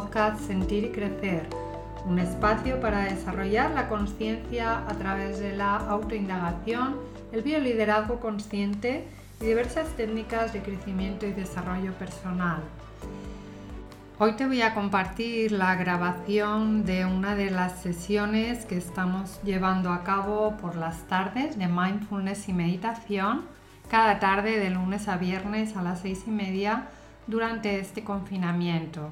podcast Sentir y Crecer, un espacio para desarrollar la conciencia a través de la autoindagación, el bioliderazgo consciente y diversas técnicas de crecimiento y desarrollo personal. Hoy te voy a compartir la grabación de una de las sesiones que estamos llevando a cabo por las tardes de mindfulness y meditación, cada tarde de lunes a viernes a las seis y media durante este confinamiento.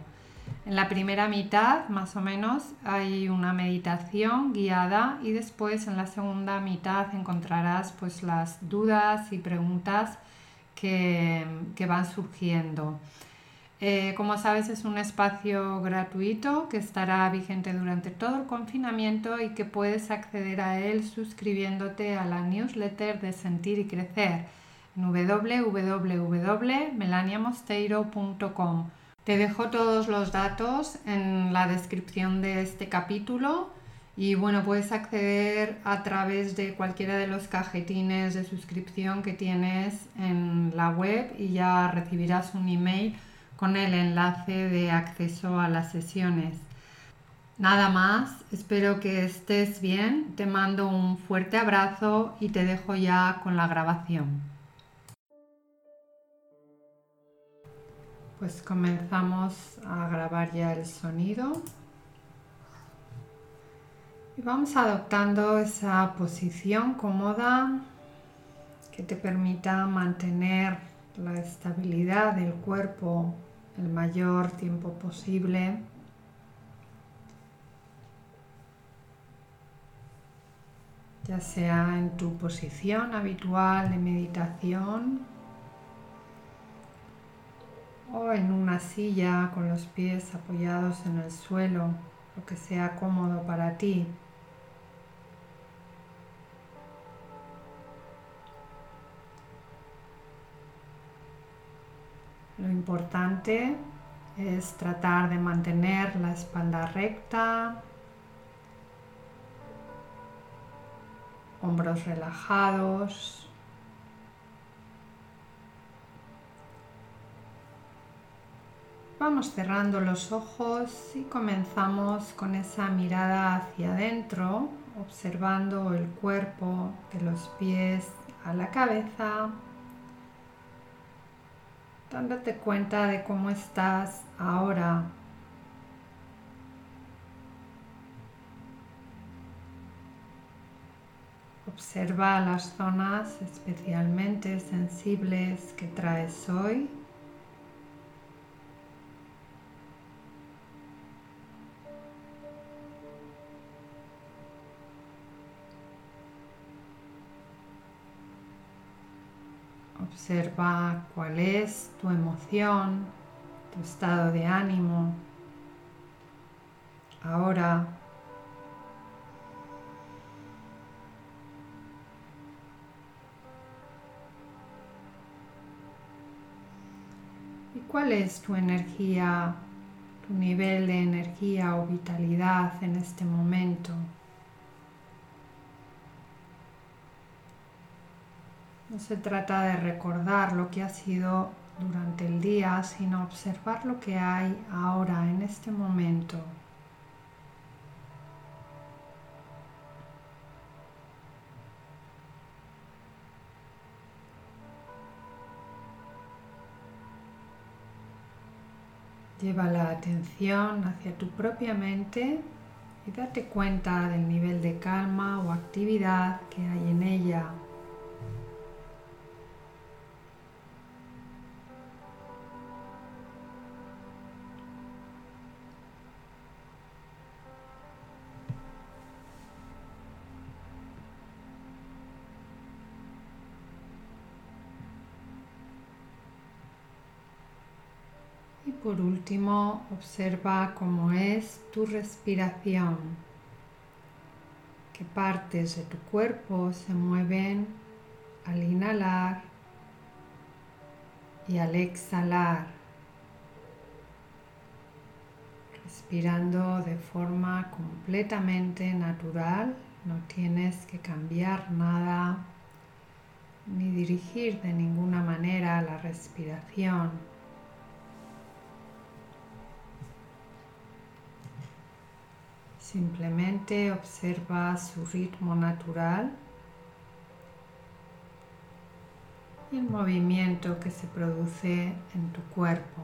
En la primera mitad, más o menos, hay una meditación guiada y después en la segunda mitad encontrarás pues las dudas y preguntas que, que van surgiendo. Eh, como sabes, es un espacio gratuito que estará vigente durante todo el confinamiento y que puedes acceder a él suscribiéndote a la newsletter de Sentir y Crecer en www.melaniamosteiro.com. Te dejo todos los datos en la descripción de este capítulo y bueno, puedes acceder a través de cualquiera de los cajetines de suscripción que tienes en la web y ya recibirás un email con el enlace de acceso a las sesiones. Nada más, espero que estés bien, te mando un fuerte abrazo y te dejo ya con la grabación. Pues comenzamos a grabar ya el sonido y vamos adoptando esa posición cómoda que te permita mantener la estabilidad del cuerpo el mayor tiempo posible. ya sea en tu posición habitual de meditación o en una silla con los pies apoyados en el suelo, lo que sea cómodo para ti. Lo importante es tratar de mantener la espalda recta, hombros relajados. Vamos cerrando los ojos y comenzamos con esa mirada hacia adentro, observando el cuerpo de los pies a la cabeza dándote cuenta de cómo estás ahora. Observa las zonas especialmente sensibles que traes hoy. Observa cuál es tu emoción, tu estado de ánimo. Ahora ¿Y cuál es tu energía, tu nivel de energía o vitalidad en este momento? Se trata de recordar lo que ha sido durante el día, sino observar lo que hay ahora, en este momento. Lleva la atención hacia tu propia mente y date cuenta del nivel de calma o actividad que hay en ella. Último, observa cómo es tu respiración, qué partes de tu cuerpo se mueven al inhalar y al exhalar, respirando de forma completamente natural, no tienes que cambiar nada ni dirigir de ninguna manera la respiración Simplemente observa su ritmo natural y el movimiento que se produce en tu cuerpo.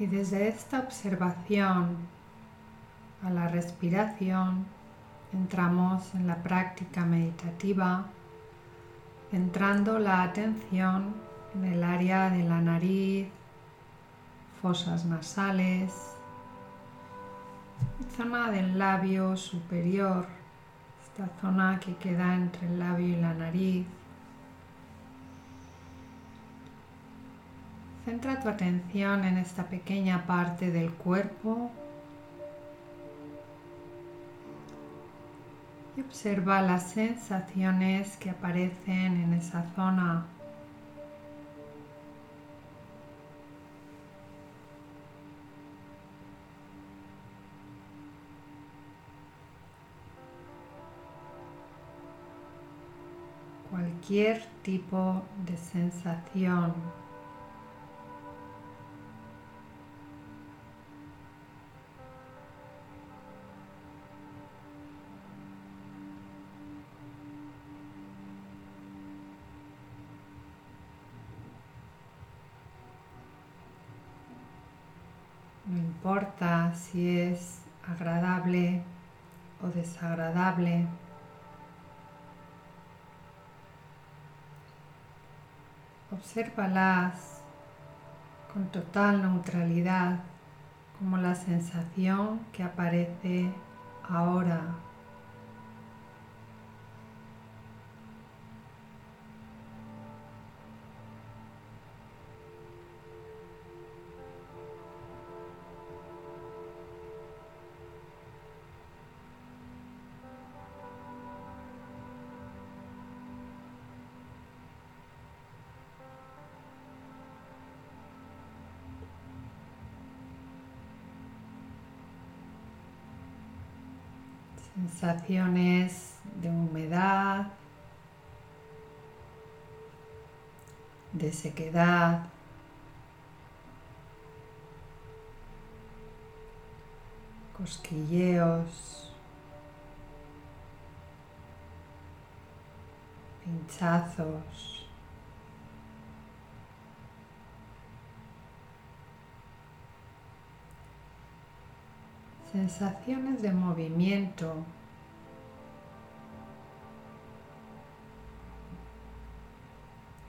Y desde esta observación a la respiración entramos en la práctica meditativa, centrando la atención en el área de la nariz, fosas nasales, zona del labio superior, esta zona que queda entre el labio y la nariz. Centra tu atención en esta pequeña parte del cuerpo y observa las sensaciones que aparecen en esa zona. Cualquier tipo de sensación si es agradable o desagradable. Obsérvalas con total neutralidad como la sensación que aparece ahora. Sensaciones de humedad, de sequedad, cosquilleos, pinchazos. Sensaciones de movimiento.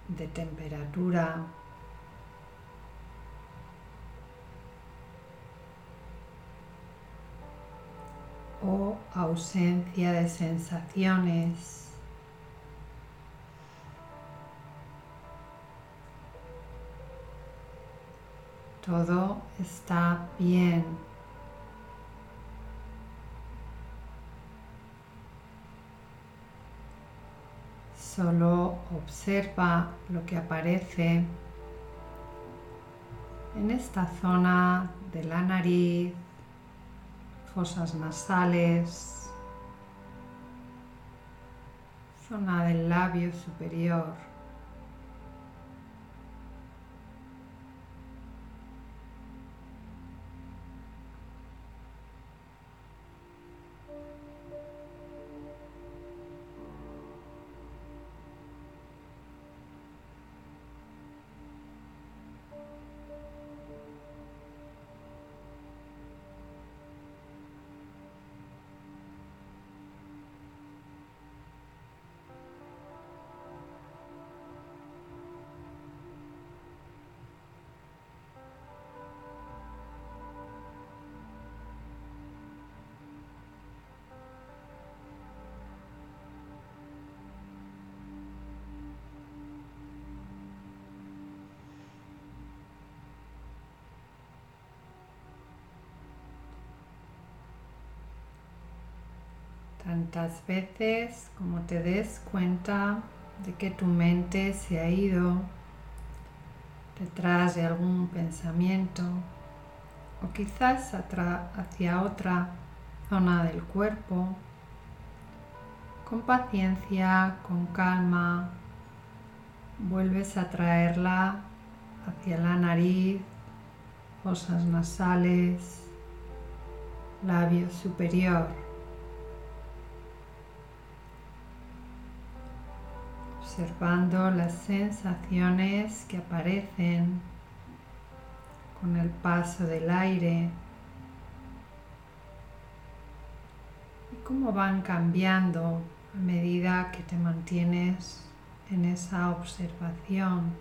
de temperatura, o ausencia de sensaciones. Todo está bien. Solo observa lo que aparece en esta zona de la nariz, fosas nasales, zona del labio superior. Veces como te des cuenta de que tu mente se ha ido detrás de algún pensamiento o quizás hacia otra zona del cuerpo. Con paciencia, con calma, vuelves a traerla hacia la nariz, fosas nasales, labio superior. Observando las sensaciones que aparecen con el paso del aire y cómo van cambiando a medida que te mantienes en esa observación.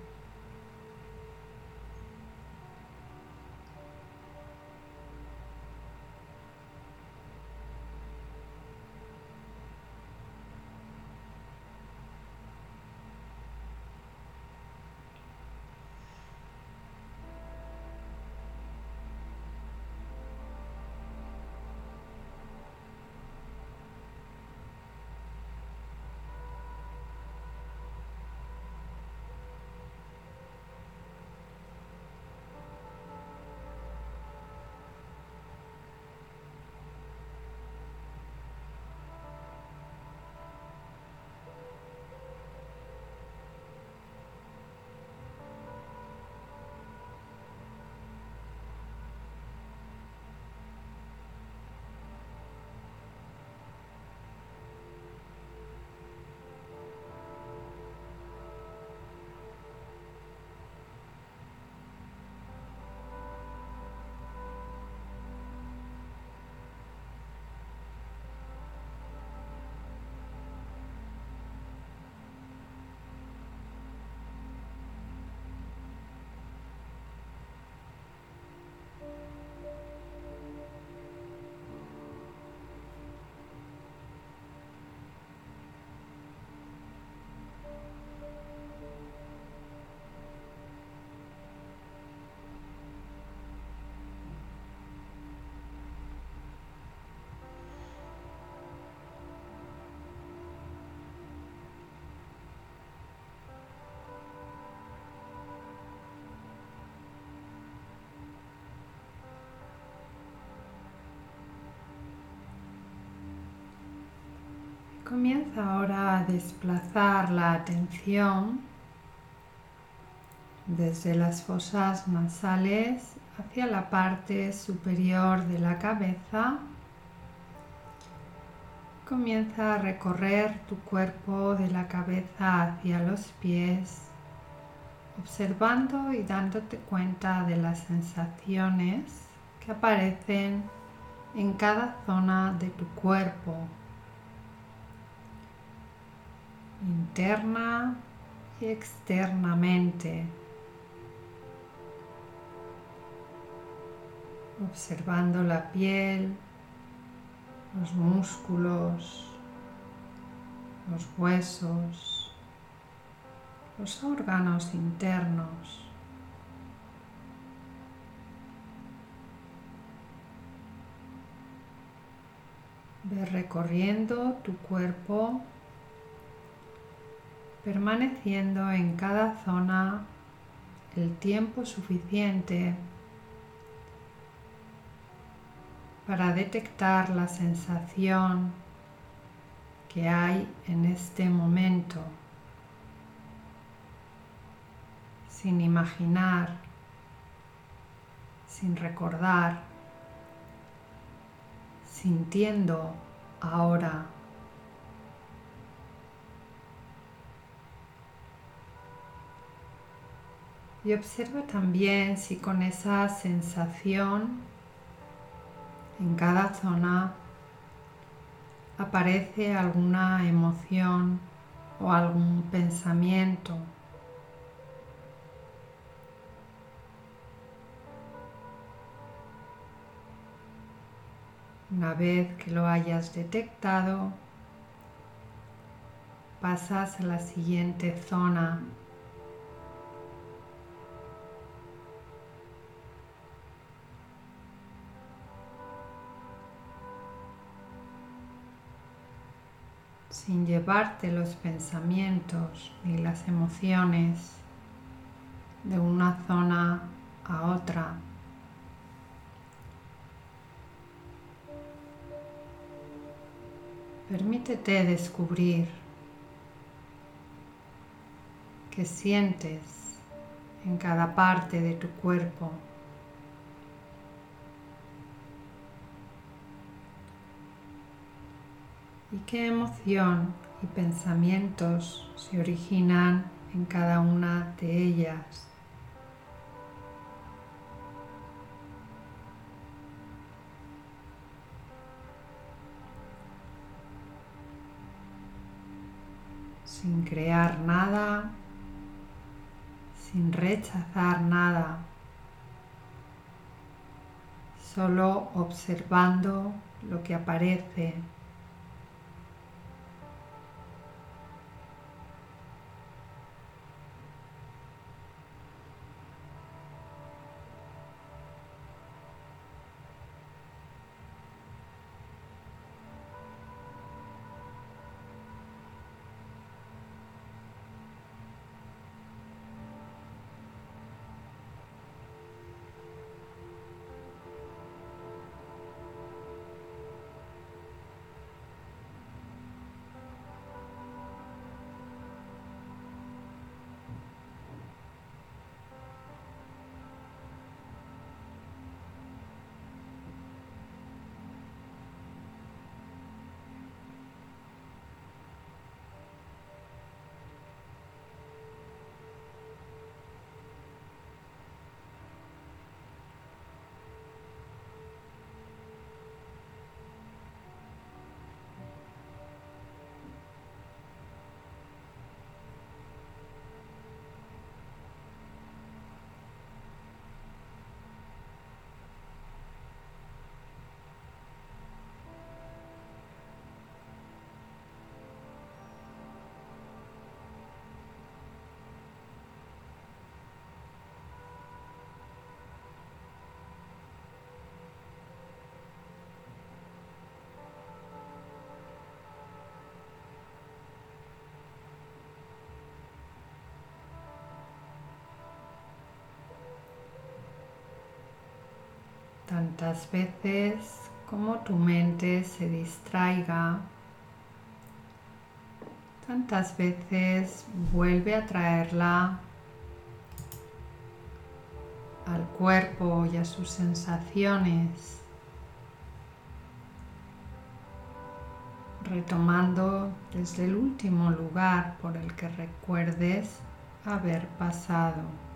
Comienza ahora a desplazar la atención desde las fosas nasales hacia la parte superior de la cabeza. Comienza a recorrer tu cuerpo de la cabeza hacia los pies, observando y dándote cuenta de las sensaciones que aparecen en cada zona de tu cuerpo interna y externamente, observando la piel, los músculos, los huesos, los órganos internos. Ve recorriendo tu cuerpo permaneciendo en cada zona el tiempo suficiente para detectar la sensación que hay en este momento, sin imaginar, sin recordar, sintiendo ahora. Y observa también si con esa sensación en cada zona aparece alguna emoción o algún pensamiento. Una vez que lo hayas detectado, pasas a la siguiente zona sin llevarte los pensamientos ni las emociones de una zona a otra. Permítete descubrir qué sientes en cada parte de tu cuerpo. Y qué emoción y pensamientos se originan en cada una de ellas. sin crear nada, sin rechazar nada, solo observando lo que aparece tantas veces como tu mente se distraiga, tantas veces vuelve a traerla al cuerpo y a sus sensaciones, retomando desde el último lugar por el que recuerdes haber pasado.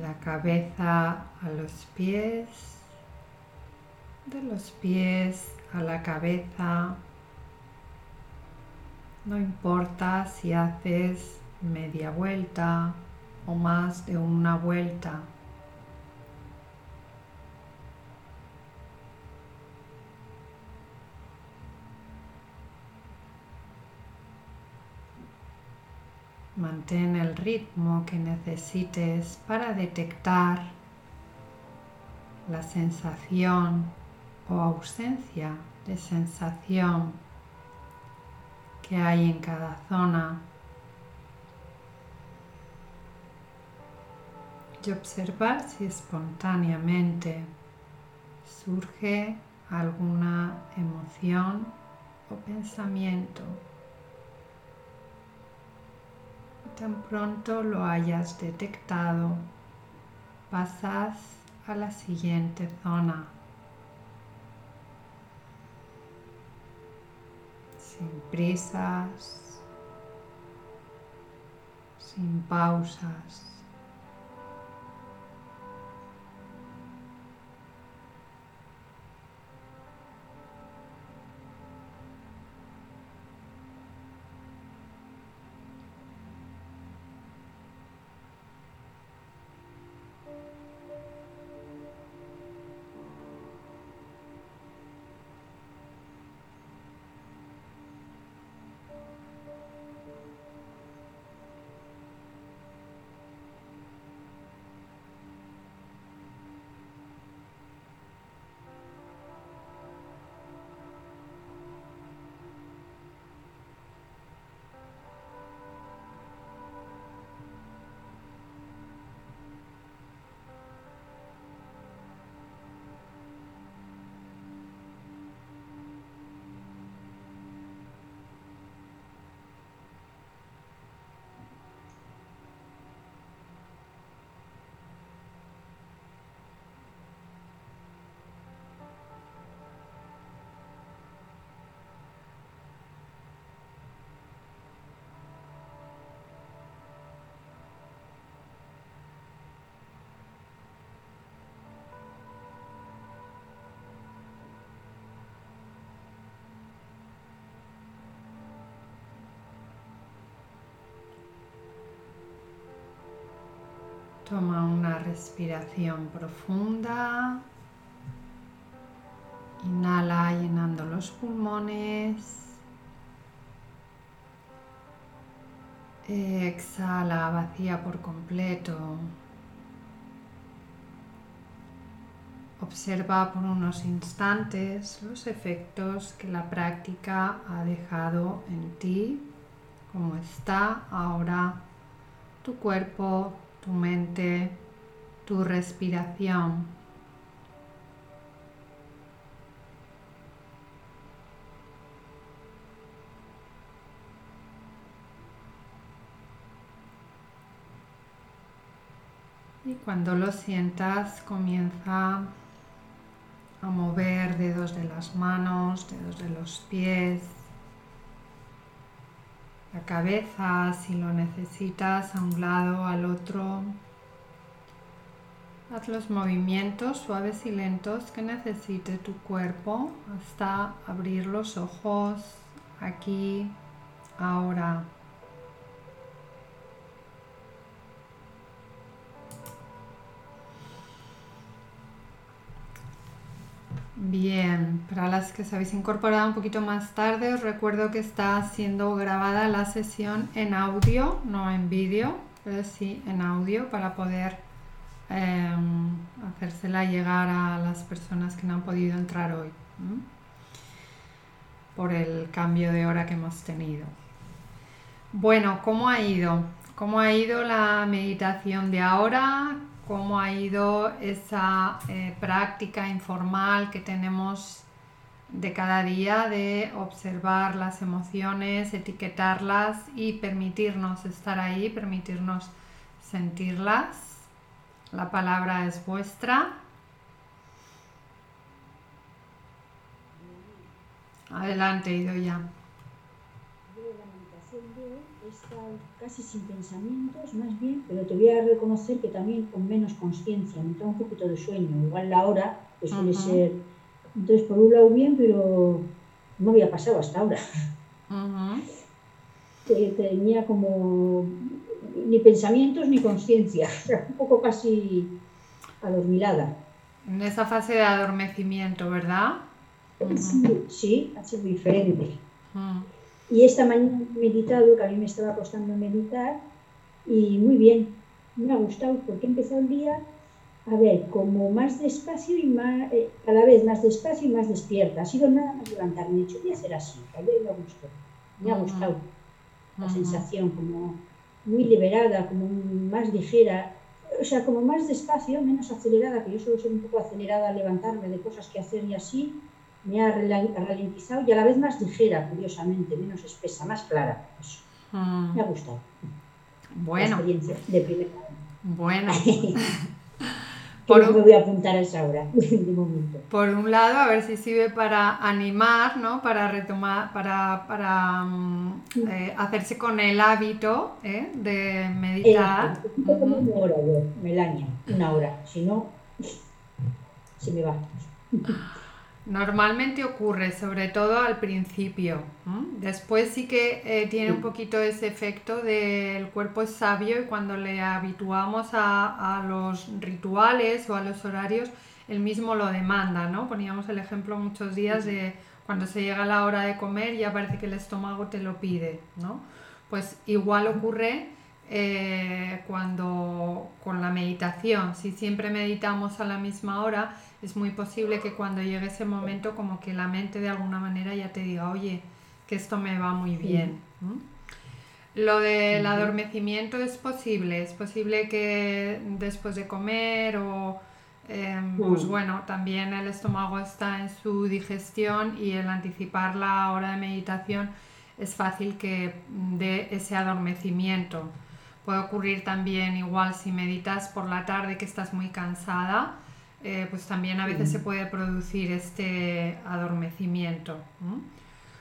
La cabeza a los pies, de los pies a la cabeza. No importa si haces media vuelta o más de una vuelta. Mantén el ritmo que necesites para detectar la sensación o ausencia de sensación que hay en cada zona y observar si espontáneamente surge alguna emoción o pensamiento. Tan pronto lo hayas detectado, pasas a la siguiente zona. Sin prisas, sin pausas. Toma una respiración profunda. Inhala llenando los pulmones. Exhala, vacía por completo. Observa por unos instantes los efectos que la práctica ha dejado en ti, cómo está ahora tu cuerpo, tu mente, tu respiración. Y cuando lo sientas, comienza a mover dedos de las manos, dedos de los pies, la cabeza si lo necesitas a un lado, al otro. Haz los movimientos suaves y lentos que necesite tu cuerpo hasta abrir los ojos aquí, ahora. Bien, para las que se habéis incorporado un poquito más tarde, os recuerdo que está siendo grabada la sesión en audio, no en vídeo, pero sí en audio para poder em, hacérsela llegar a las personas que no han podido entrar hoy por el cambio de hora que hemos tenido. Bueno, ¿cómo ha ido? ¿Cómo ha ido la meditación de ahora? Cómo ha ido esa eh, práctica informal que tenemos de cada día de observar las emociones, etiquetarlas y permitirnos estar ahí, permitirnos sentirlas. La palabra es vuestra. Adelante, Idoya casi sin pensamientos, más bien, pero te voy a reconocer que también con menos conciencia, me tengo un poquito de sueño, igual la hora pues suele ser, entonces por un lado bien, pero no había pasado hasta ahora. tenía como ni pensamientos ni conciencia, un poco casi adormilada. En esa fase de adormecimiento, ¿verdad? Sí, ha sido diferente. Y esta mañana he meditado, que a mí me estaba costando meditar, y muy bien, me ha gustado porque he empezado el día, a ver, como más despacio y más, eh, cada vez más despacio y más despierta. Ha sido nada más levantarme, he dicho, voy a hacer así, ayer me gustó, me ha gustado la sensación, como muy liberada, como más ligera, o sea, como más despacio, menos acelerada, que yo suelo ser un poco acelerada al levantarme de cosas que hacer y así, me ha ralentizado y a la vez más ligera, curiosamente, menos espesa, más clara. Mm. Me ha gustado. Bueno. experiencia de. Bueno. por un, me voy a apuntar a esa hora, Por un lado, a ver si sirve para animar, ¿no? Para retomar, para, para mm, eh, hacerse con el hábito ¿eh? de meditar. Eh, una hora yo, Melania, una hora. Si no, se me va. Normalmente ocurre, sobre todo al principio. Después sí que eh, tiene un poquito ese efecto del cuerpo es sabio y cuando le habituamos a, los rituales o a los horarios, él mismo lo demanda, ¿no? Poníamos el ejemplo muchos días de cuando se llega la hora de comer ya parece que el estómago te lo pide, ¿no? Pues igual ocurre eh, cuando con la meditación, si siempre meditamos a la misma hora, es muy posible que cuando llegue ese momento como que la mente de alguna manera ya te diga, oye, que esto me va muy bien. Lo del adormecimiento es posible, es posible que después de comer o, em, pues bueno, también el estómago está en su digestión y el anticipar la hora de meditación es fácil que dé ese adormecimiento. Puede ocurrir también igual si meditas por la tarde que estás muy cansada, eh, pues también a veces se puede producir este adormecimiento.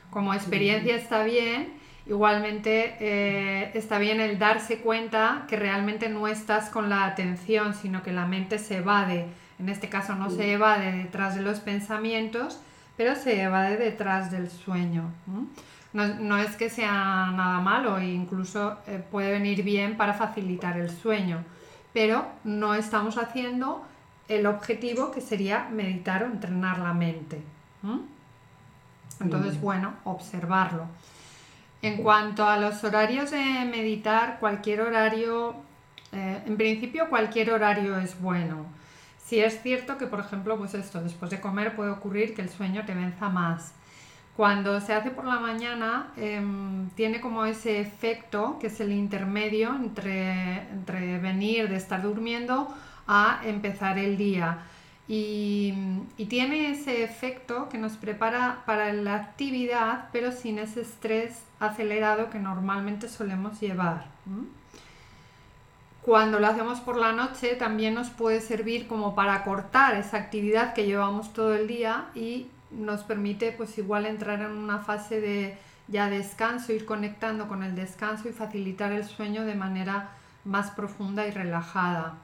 Como experiencia está bien, igualmente eh, está bien el darse cuenta que realmente no estás con la atención, sino que la mente se evade. En este caso no se evade detrás de los pensamientos, pero se evade detrás del sueño. No, es que sea nada malo, incluso eh, puede venir bien para facilitar el sueño, pero no estamos haciendo el objetivo que sería meditar o entrenar la mente. Entonces, bueno, observarlo. En cuanto a los horarios de meditar, cualquier horario, eh, en principio cualquier horario es bueno. Si es cierto que, por ejemplo, pues esto, después de comer puede ocurrir que el sueño te venza más. Cuando se hace por la mañana, em, tiene como ese efecto, que es el intermedio entre, entre venir de estar durmiendo a empezar el día. Y, tiene ese efecto que nos prepara para la actividad, pero sin ese estrés acelerado que normalmente solemos llevar. Cuando lo hacemos por la noche también nos puede servir como para cortar esa actividad que llevamos todo el día y nos permite pues igual entrar en una fase de ya descanso, ir conectando con el descanso y facilitar el sueño de manera más profunda y relajada.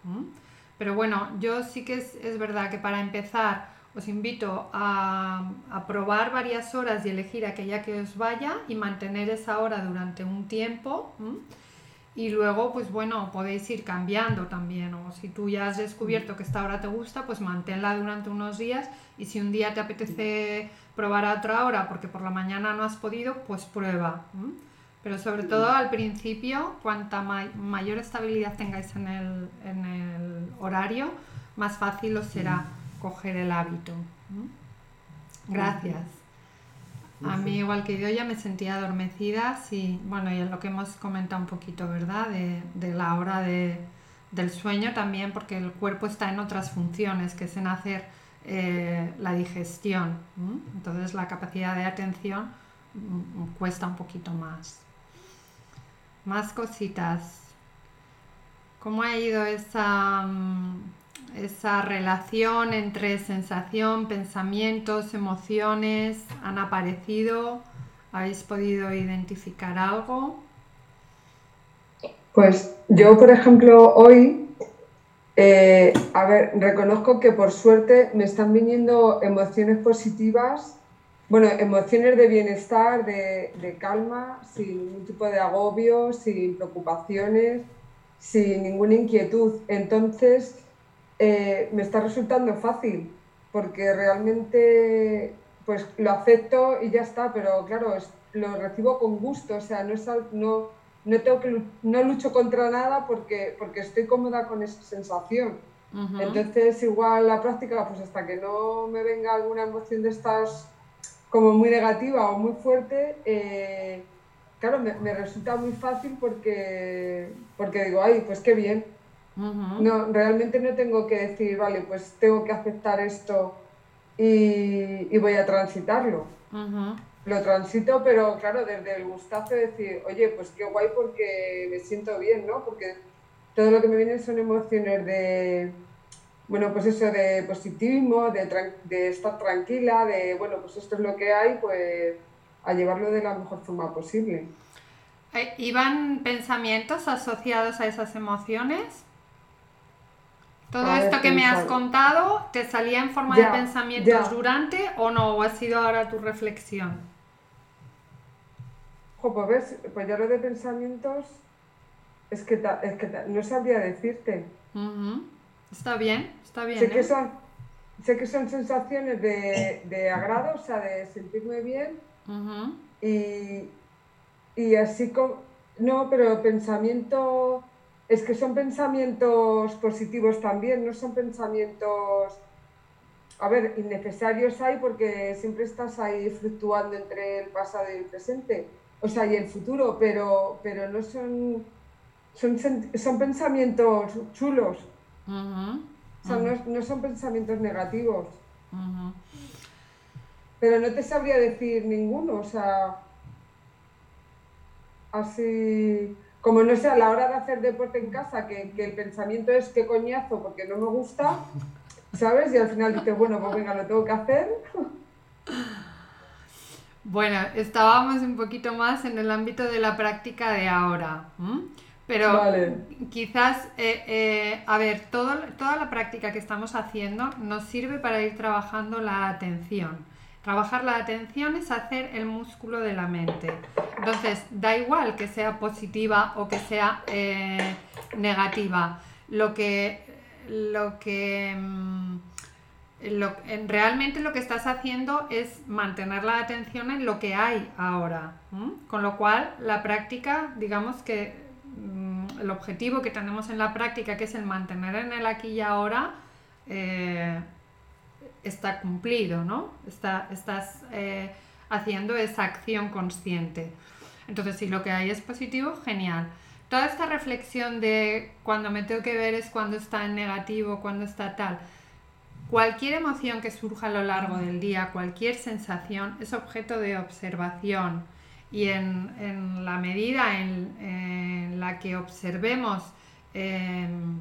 Pero bueno, yo sí que es, verdad que para empezar os invito a, probar varias horas y elegir aquella que os vaya y mantener esa hora durante un tiempo. Y luego, pues bueno, podéis ir cambiando también. O si tú ya has descubierto que esta hora te gusta, pues manténla durante unos días. Y si un día te apetece probar a otra hora porque por la mañana no has podido, pues prueba. Pero sobre todo al principio, cuanta mayor estabilidad tengáis en el, horario, más fácil os será coger el hábito. Gracias. A mí, igual que yo, ya me sentía adormecida, sí. Bueno, y es lo que hemos comentado un poquito, ¿verdad? De, la hora del sueño también, porque el cuerpo está en otras funciones, que es en hacer eh, la digestión. Entonces, la capacidad de atención mm, mm, cuesta un poquito más. Más cositas. ¿Cómo ha ido esa, mm, esa relación entre sensación, pensamientos, emociones? ¿Han aparecido? ¿Habéis podido identificar algo? Pues yo, por ejemplo, hoy, eh, a ver, reconozco que por suerte me están viniendo emociones positivas bueno, emociones de bienestar, de, calma, sin ningún tipo de agobio, sin preocupaciones, sin ninguna inquietud. Entonces, eh, me está resultando fácil, porque realmente pues lo acepto y ya está, pero claro, lo recibo con gusto, o sea, no, es, no, no, tengo que, no lucho contra nada porque, porque estoy cómoda con esa sensación. Entonces, igual la práctica, pues hasta que no me venga alguna emoción de estas como muy negativa o muy fuerte, eh, claro, me, resulta muy fácil porque, porque digo, ay, pues qué bien. No, realmente no tengo que decir, vale, pues tengo que aceptar esto y, voy a transitarlo. Lo transito, pero claro, desde el gustazo de decir, oye, pues qué guay porque me siento bien, ¿no? Porque todo lo que me viene son emociones de, bueno, pues eso de positivismo, de, de estar tranquila, de, bueno, pues esto es lo que hay, pues a llevarlo de la mejor forma posible. ¿Iban pensamientos asociados a esas emociones? ¿Todo esto que me has contado te salía en forma de pensamientos durante o no? ¿O ha sido ahora tu reflexión? pues ves, pues ya lo de pensamientos es que, es que no sabría decirte. Está bien, está bien. Sé, que, ¿eh? son, sé que son sensaciones de, de, agrado, o sea, de sentirme bien y, y así como... No, pero pensamiento es que son pensamientos positivos también, no son pensamientos, a ver, innecesarios hay porque siempre estás ahí fluctuando entre el pasado y el presente, o sea, y el futuro, pero, pero no son, son, son pensamientos chulos, o sea, no, son pensamientos negativos. Pero no te sabría decir ninguno, o sea, así como no sé, a la hora de hacer deporte en casa, que, el pensamiento es qué coñazo porque no me gusta, ¿sabes? Y al final dices, bueno, pues venga, lo tengo que hacer. Bueno, estábamos un poquito más en el ámbito de la práctica de ahora. Pero quizás, eh, eh, a ver, todo, toda la práctica que estamos haciendo nos sirve para ir trabajando la atención. Trabajar la atención es hacer el músculo de la mente. Entonces, da igual que sea positiva o que sea eh, negativa. Lo que, lo que mm, realmente lo que estás haciendo es mantener la atención en lo que hay ahora. Con lo cual, la práctica, digamos que mm, el objetivo que tenemos en la práctica, que es el mantener en el aquí y ahora, eh, está cumplido, ¿no? estás eh, haciendo esa acción consciente. Entonces, si lo que hay es positivo, genial. Toda esta reflexión de cuando me tengo que ver es cuando está en negativo, cuando está tal. Cualquier emoción que surja a lo largo del día, cualquier sensación, es objeto de observación. Y en, la medida en, la que observemos em,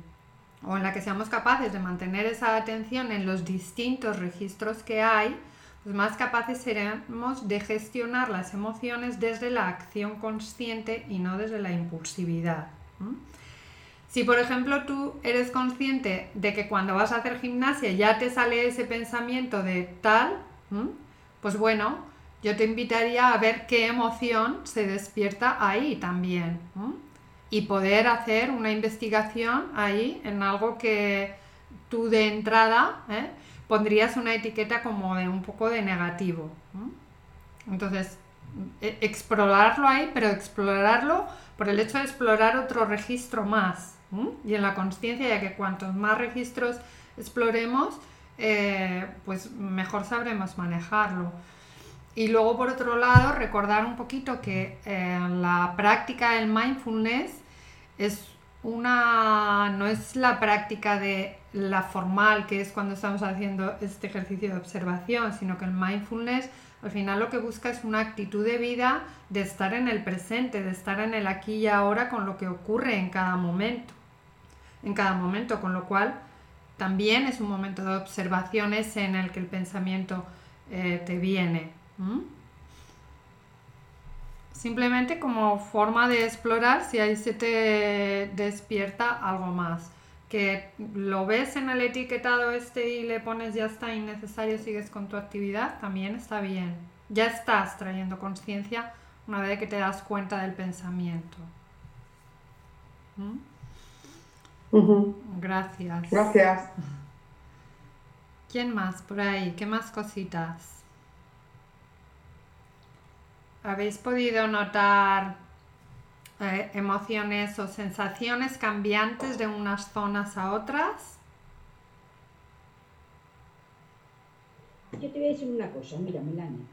o en la que seamos capaces de mantener esa atención en los distintos registros que hay, pues más capaces seremos de gestionar las emociones desde la acción consciente y no desde la impulsividad. Si por ejemplo tú eres consciente de que cuando vas a hacer gimnasia ya te sale ese pensamiento de tal, pues bueno, yo te invitaría a ver qué emoción se despierta ahí también y poder hacer una investigación ahí en algo que tú de entrada ¿eh? pondrías una etiqueta como de un poco de negativo. Entonces, e, explorarlo ahí, pero explorarlo por el hecho de explorar otro registro más. Y en la conciencia, ya que cuantos más registros exploremos, eh, pues mejor sabremos manejarlo. Y luego, por otro lado, recordar un poquito que eh, la práctica del mindfulness es una, no es la práctica de la formal, que es cuando estamos haciendo este ejercicio de observación, sino que el mindfulness al final lo que busca es una actitud de vida de estar en el presente, de estar en el aquí y ahora con lo que ocurre en cada momento. En cada momento, con lo cual también es un momento de observaciones en el que el pensamiento eh, te viene simplemente como forma de explorar si ahí se te despierta algo más. Que lo ves en el etiquetado este y le pones ya está innecesario, sigues con tu actividad, también está bien. Ya estás trayendo conciencia una vez que te das cuenta del pensamiento. ¿Mm? Gracias. Gracias. ¿Quién más por ahí? ¿Qué más cositas? ¿Habéis podido notar eh, emociones o sensaciones cambiantes de unas zonas a otras? Yo te voy a decir una cosa, mira, Melania.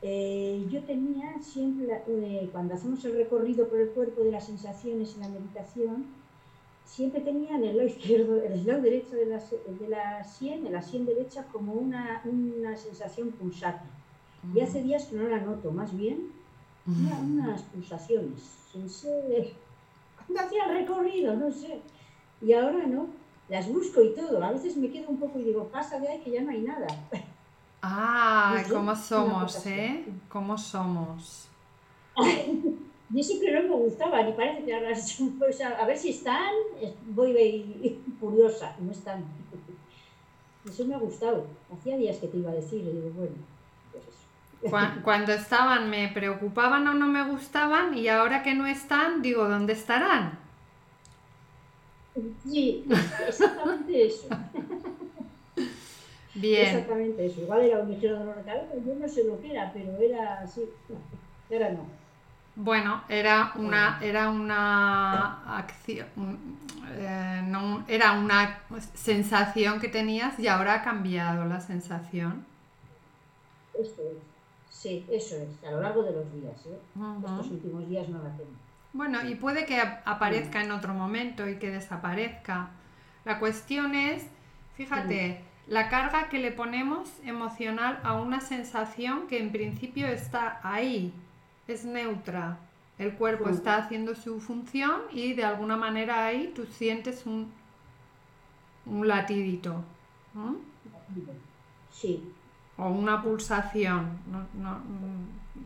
Eh, yo tenía siempre, eh, cuando hacemos el recorrido por el cuerpo de las sensaciones en la meditación, siempre tenía en el lado izquierdo, el lado derecho de la, de la sien, en la sien derecha, como una, una sensación pulsante. Y hace días que no la noto, más bien unas pulsaciones, sin ser, cuando hacía recorrido, no sé. Y ahora no, las busco y todo. A veces me quedo un poco y digo, pasa de ahí que ya no hay nada. Ah, ¿cómo somos, eh? ¿Cómo somos? Yo siempre no me gustaban y parece que ahora, pues, a ver si están, voy curiosa, no están. Eso me ha gustado. Hacía días que te iba a decir, y digo, bueno, pues eso. Cuando estaban me preocupaban o no me gustaban y ahora que no están, digo, ¿dónde estarán? Sí, exactamente eso. Bien. Exactamente eso. Igual era un ligero dolor de cabeza, yo no sé lo que era, pero era así. Era no. Bueno, era una, era una acción, eh, no, era una sensación que tenías y ahora ha cambiado la sensación. Eso es. Sí, eso es, a lo largo de los días. ¿eh? Estos últimos días no la tengo. Bueno, y puede que aparezca en otro momento y que desaparezca. La cuestión es, fíjate, la carga que le ponemos emocional a una sensación que en principio está ahí, es neutra. El cuerpo está haciendo su función y de alguna manera ahí tú sientes un, un latidito. Sí. O una pulsación,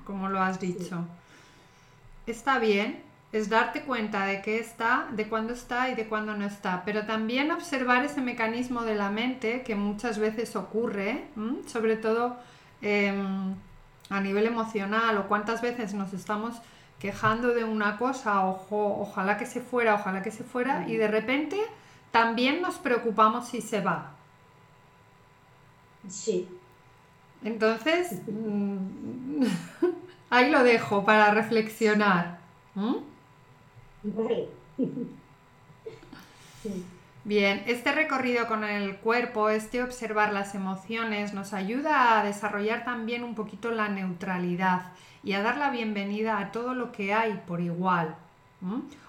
como lo has dicho. Está bien, es darte cuenta de que está, de cuándo está y de cuándo no está, pero también observar ese mecanismo de la mente que muchas veces ocurre, sobre todo em, a nivel emocional o cuántas veces nos estamos quejando de una cosa, ojo, ojalá que se fuera, ojalá que se fuera, y de repente también nos preocupamos si se va. Sí. Entonces, mm, ahí lo dejo para reflexionar. Bien, este recorrido con el cuerpo, este observar las emociones, nos ayuda a desarrollar también un poquito la neutralidad y a dar la bienvenida a todo lo que hay por igual.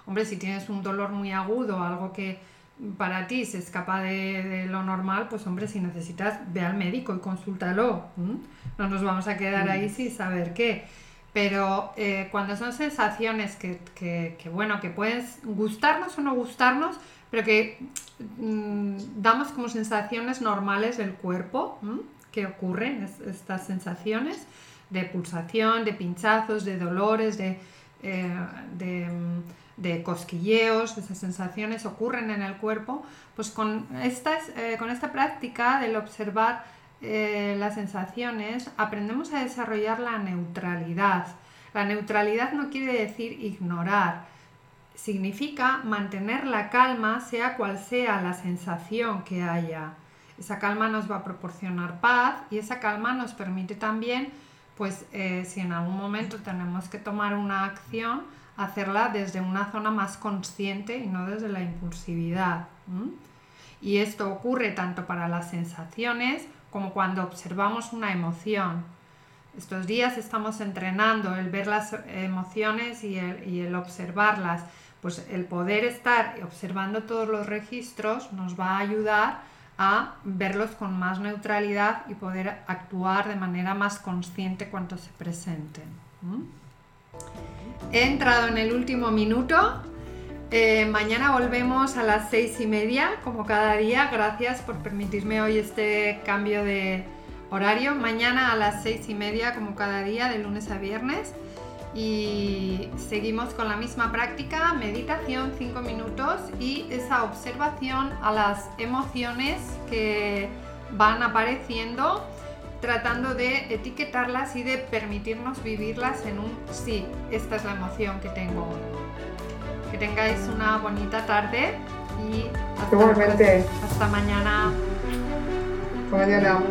Hombre, si tienes un dolor muy agudo, algo que para ti se escapa de, lo normal, pues hombre, si necesitas, ve al médico y consúltalo. No nos vamos a quedar ahí sin saber qué. Pero eh, cuando son sensaciones que, bueno, que pueden gustarnos o no gustarnos, pero que mm, damos como sensaciones normales del cuerpo, que ocurren estas sensaciones de pulsación, de pinchazos, de dolores, de, eh, de, cosquilleos, esas sensaciones ocurren en el cuerpo, pues con, estas, eh, con esta práctica del observar eh, las sensaciones, aprendemos a desarrollar la neutralidad. La neutralidad no quiere decir ignorar, significa mantener la calma sea cual sea la sensación que haya. Esa calma nos va a proporcionar paz y esa calma nos permite también, pues eh, si en algún momento tenemos que tomar una acción, hacerla desde una zona más consciente y no desde la impulsividad. Y esto ocurre tanto para las sensaciones como cuando observamos una emoción. Estos días estamos entrenando el ver las emociones y el, observarlas. Pues el poder estar observando todos los registros nos va a ayudar a verlos con más neutralidad y poder actuar de manera más consciente cuando se presenten. He entrado en el último minuto eh, mañana volvemos a las seis y media, como cada día. Gracias por permitirme hoy este cambio de horario. Mañana a las seis y media, como cada día, de lunes a viernes. Y seguimos con la misma práctica, meditación cinco minutos y esa observación a las emociones que van apareciendo, tratando de etiquetarlas y de permitirnos vivirlas en un sí, esta es la emoción que tengo hoy. Que tengáis una bonita tarde y hasta, hasta mañana. Hasta mañana.